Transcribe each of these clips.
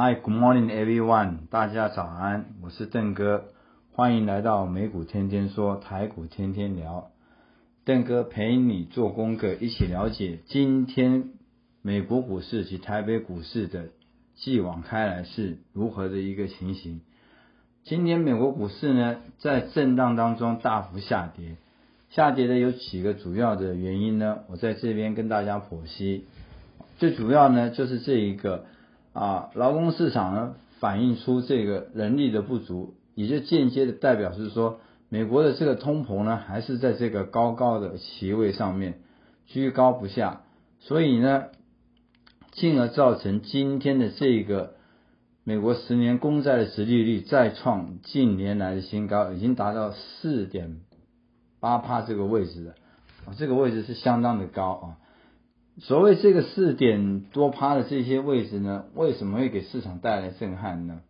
Hi, good morning, everyone. 大家早安，我是邓哥，欢迎来到美股天天说，台股天天聊。邓哥陪你做功课，一起了解今天美国股市及台北股市的继往开来是如何的一个情形。今天美国股市呢，在震荡当中大幅下跌，下跌的有几个主要的原因呢？我在这边跟大家剖析。最主要呢，就是这一个。啊，劳工市场呢反映出这个人力的不足，也就间接的代表是说，美国的这个通膨呢还是在这个高高的席位上面居高不下，所以呢，进而造成今天的这个美国十年公债的殖利率再创近年来的新高，已经达到四点八帕这个位置了，啊，这个位置是相当的高啊。所谓这个四点多趴的这些位置呢，为什么会给市场带来震撼呢？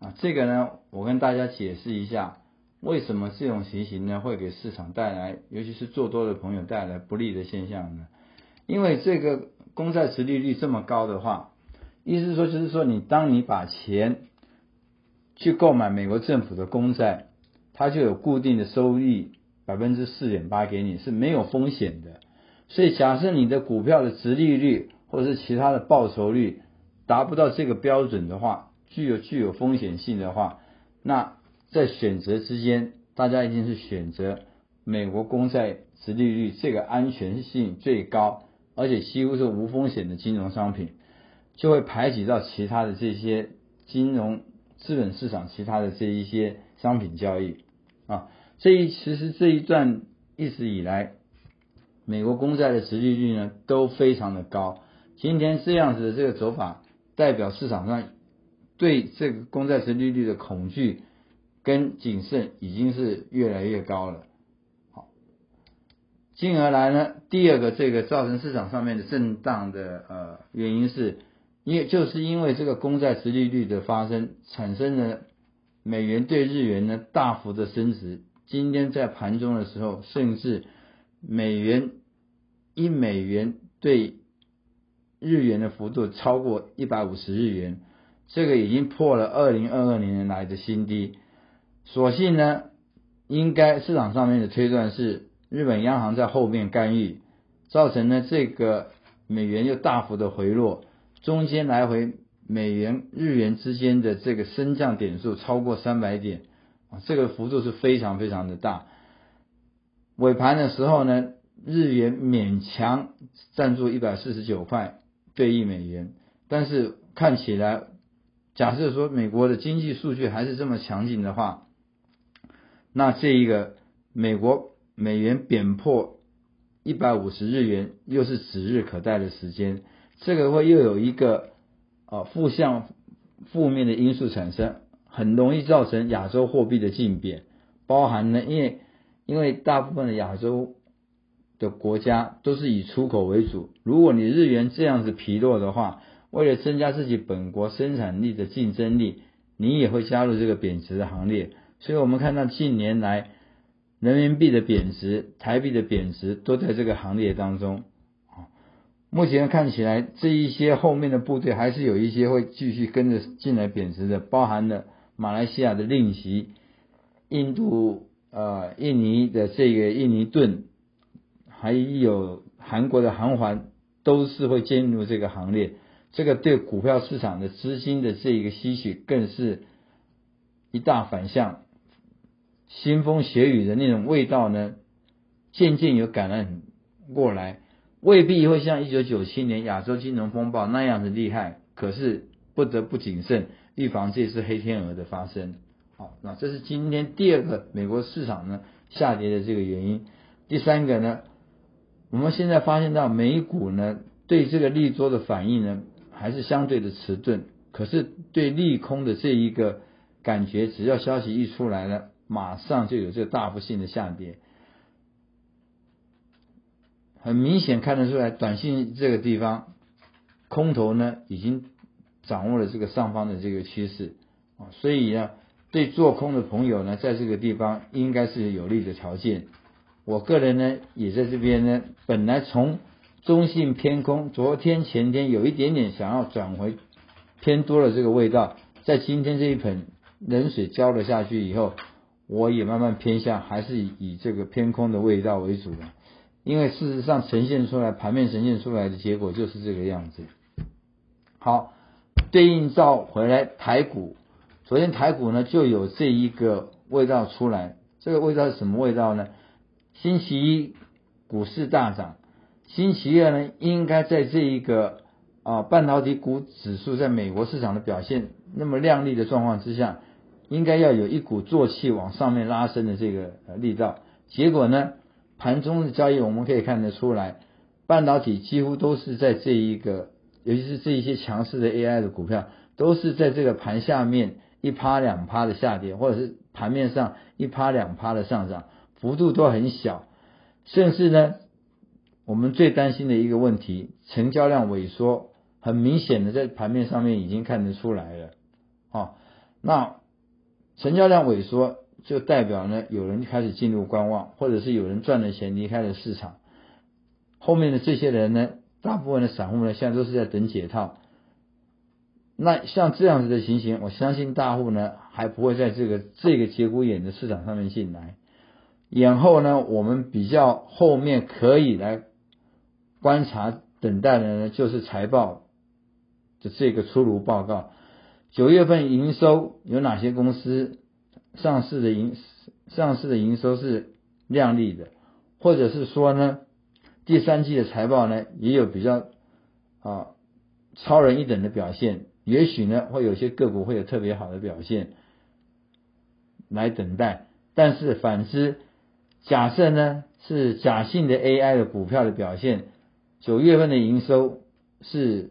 啊，这个呢，我跟大家解释一下，为什么这种情形呢会给市场带来，尤其是做多的朋友带来不利的现象呢？因为这个公债殖利率这么高的话，意思说，就是说你当你把钱去购买美国政府的公债，它就有固定的收益百分之四点八给你，是没有风险的。所以，假设你的股票的值利率或者是其他的报酬率达不到这个标准的话，具有具有风险性的话，那在选择之间，大家一定是选择美国公债值利率这个安全性最高，而且几乎是无风险的金融商品，就会排挤到其他的这些金融资本市场其他的这一些商品交易啊。这一其实这一段一直以来。美国公债的殖利率呢都非常的高，今天这样子的这个走法，代表市场上对这个公债殖利率的恐惧跟谨慎已经是越来越高了。好，进而来呢，第二个这个造成市场上面的震荡的呃原因是，因为就是因为这个公债殖利率的发生，产生了美元对日元呢大幅的升值，今天在盘中的时候，甚至美元一美元对日元的幅度超过一百五十日元，这个已经破了二零二二年来的新低。所幸呢，应该市场上面的推断是日本央行在后面干预，造成呢这个美元又大幅的回落，中间来回美元日元之间的这个升降点数超过三百点啊，这个幅度是非常非常的大。尾盘的时候呢，日元勉强站住一百四十九块对一美元，但是看起来，假设说美国的经济数据还是这么强劲的话，那这一个美国美元贬破一百五十日元，又是指日可待的时间，这个会又有一个啊负向负面的因素产生，很容易造成亚洲货币的竞贬，包含呢，因为。因为大部分的亚洲的国家都是以出口为主，如果你日元这样子疲弱的话，为了增加自己本国生产力的竞争力，你也会加入这个贬值的行列。所以我们看到近年来人民币的贬值、台币的贬值都在这个行列当中。目前看起来这一些后面的部队还是有一些会继续跟着进来贬值的，包含了马来西亚的令旗、印度。呃，印尼的这个印尼盾，还有韩国的韩环，都是会进入这个行列。这个对股票市场的资金的这一个吸取，更是一大反向。腥风血雨的那种味道呢，渐渐有感染过来，未必会像一九九七年亚洲金融风暴那样的厉害。可是不得不谨慎，预防这次黑天鹅的发生。好，那这是今天第二个美国市场呢下跌的这个原因。第三个呢，我们现在发现到美股呢对这个利多的反应呢还是相对的迟钝。可是对利空的这一个感觉，只要消息一出来了，马上就有这个大幅性的下跌。很明显看得出来，短信这个地方空头呢已经掌握了这个上方的这个趋势啊，所以呢，对做空的朋友呢，在这个地方应该是有利的条件。我个人呢，也在这边呢，本来从中性偏空，昨天前天有一点点想要转回偏多的这个味道，在今天这一盆冷水浇了下去以后，我也慢慢偏向还是以以这个偏空的味道为主的。因为事实上呈现出来盘面呈现出来的结果就是这个样子。好，对应照回来台股，昨天台股呢就有这一个味道出来，这个味道是什么味道呢？星期一股市大涨，星期二呢应该在这一个啊半导体股指数在美国市场的表现那么亮丽的状况之下，应该要有一股做气往上面拉升的这个力道，结果呢？盘中的交易，我们可以看得出来，半导体几乎都是在这一个，尤其是这一些强势的 AI 的股票，都是在这个盘下面一趴两趴的下跌，或者是盘面上一趴两趴的上涨，幅度都很小。甚至呢，我们最担心的一个问题，成交量萎缩，很明显的在盘面上面已经看得出来了。哦，那成交量萎缩。就代表呢，有人开始进入观望，或者是有人赚了钱离开了市场。后面的这些人呢，大部分的散户呢，现在都是在等解套。那像这样子的情形，我相信大户呢，还不会在这个这个节骨眼的市场上面进来。然后呢，我们比较后面可以来观察等待的呢，就是财报的这个出炉报告。九月份营收有哪些公司？上市的营上市的营收是亮丽的，或者是说呢，第三季的财报呢也有比较啊超人一等的表现，也许呢会有些个股会有特别好的表现来等待。但是反之，假设呢是假性的 AI 的股票的表现，九月份的营收是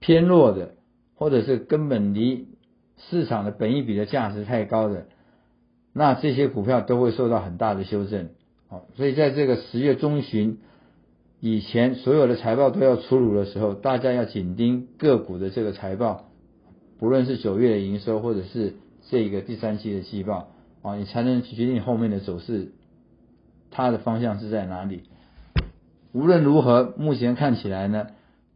偏弱的，或者是根本离市场的本益比的价值太高的。那这些股票都会受到很大的修正，好，所以在这个十月中旬以前，所有的财报都要出炉的时候，大家要紧盯个股的这个财报，不论是九月的营收，或者是这个第三期的季报，啊，你才能决定后面的走势，它的方向是在哪里。无论如何，目前看起来呢，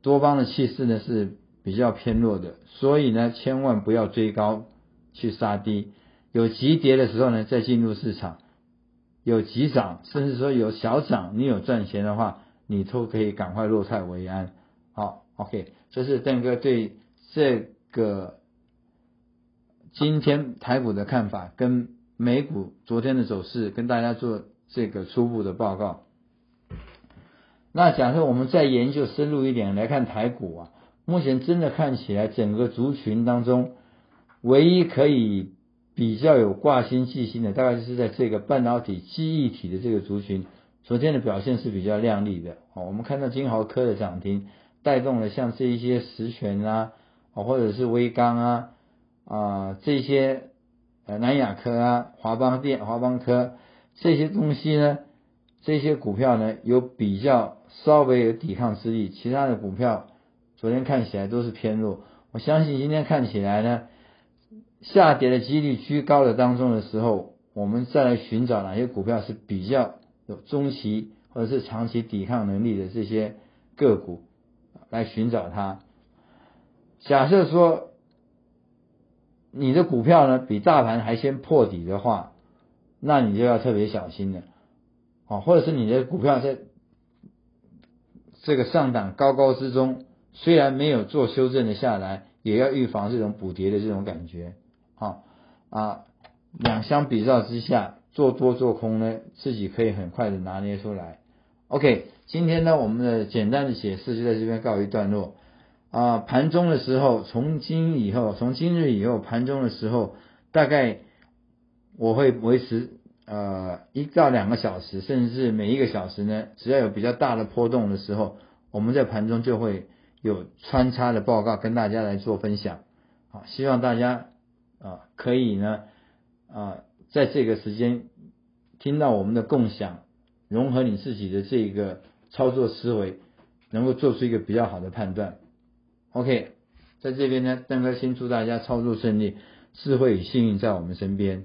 多方的气势呢是比较偏弱的，所以呢，千万不要追高去杀低。有急跌的时候呢，再进入市场；有急涨，甚至说有小涨，你有赚钱的话，你都可以赶快落菜为安。好，OK，这是邓哥对这个今天台股的看法，跟美股昨天的走势，跟大家做这个初步的报告。那假设我们再研究深入一点来看台股啊，目前真的看起来整个族群当中，唯一可以。比较有挂心记心的，大概就是在这个半导体记忆体的这个族群，昨天的表现是比较亮丽的。哦，我们看到金豪科的涨停，带动了像这一些实权啊，或者是微刚啊啊这些呃南亚科啊、华邦电、华邦科这些东西呢，这些股票呢有比较稍微有抵抗之力，其他的股票昨天看起来都是偏弱。我相信今天看起来呢。下跌的几率居高的当中的时候，我们再来寻找哪些股票是比较有中期或者是长期抵抗能力的这些个股，来寻找它。假设说你的股票呢比大盘还先破底的话，那你就要特别小心了，啊，或者是你的股票在这个上档高高之中，虽然没有做修正的下来，也要预防这种补跌的这种感觉。啊啊，两相比较之下，做多做空呢，自己可以很快的拿捏出来。OK，今天呢，我们的简单的解释就在这边告一段落啊。盘中的时候，从今以后，从今日以后，盘中的时候，大概我会维持呃一到两个小时，甚至是每一个小时呢，只要有比较大的波动的时候，我们在盘中就会有穿插的报告跟大家来做分享。好，希望大家啊可以呢啊在这个时间听到我们的共享，融合你自己的这个操作思维，能够做出一个比较好的判断。OK，在这边呢，邓哥先祝大家操作顺利，智慧与幸运在我们身边。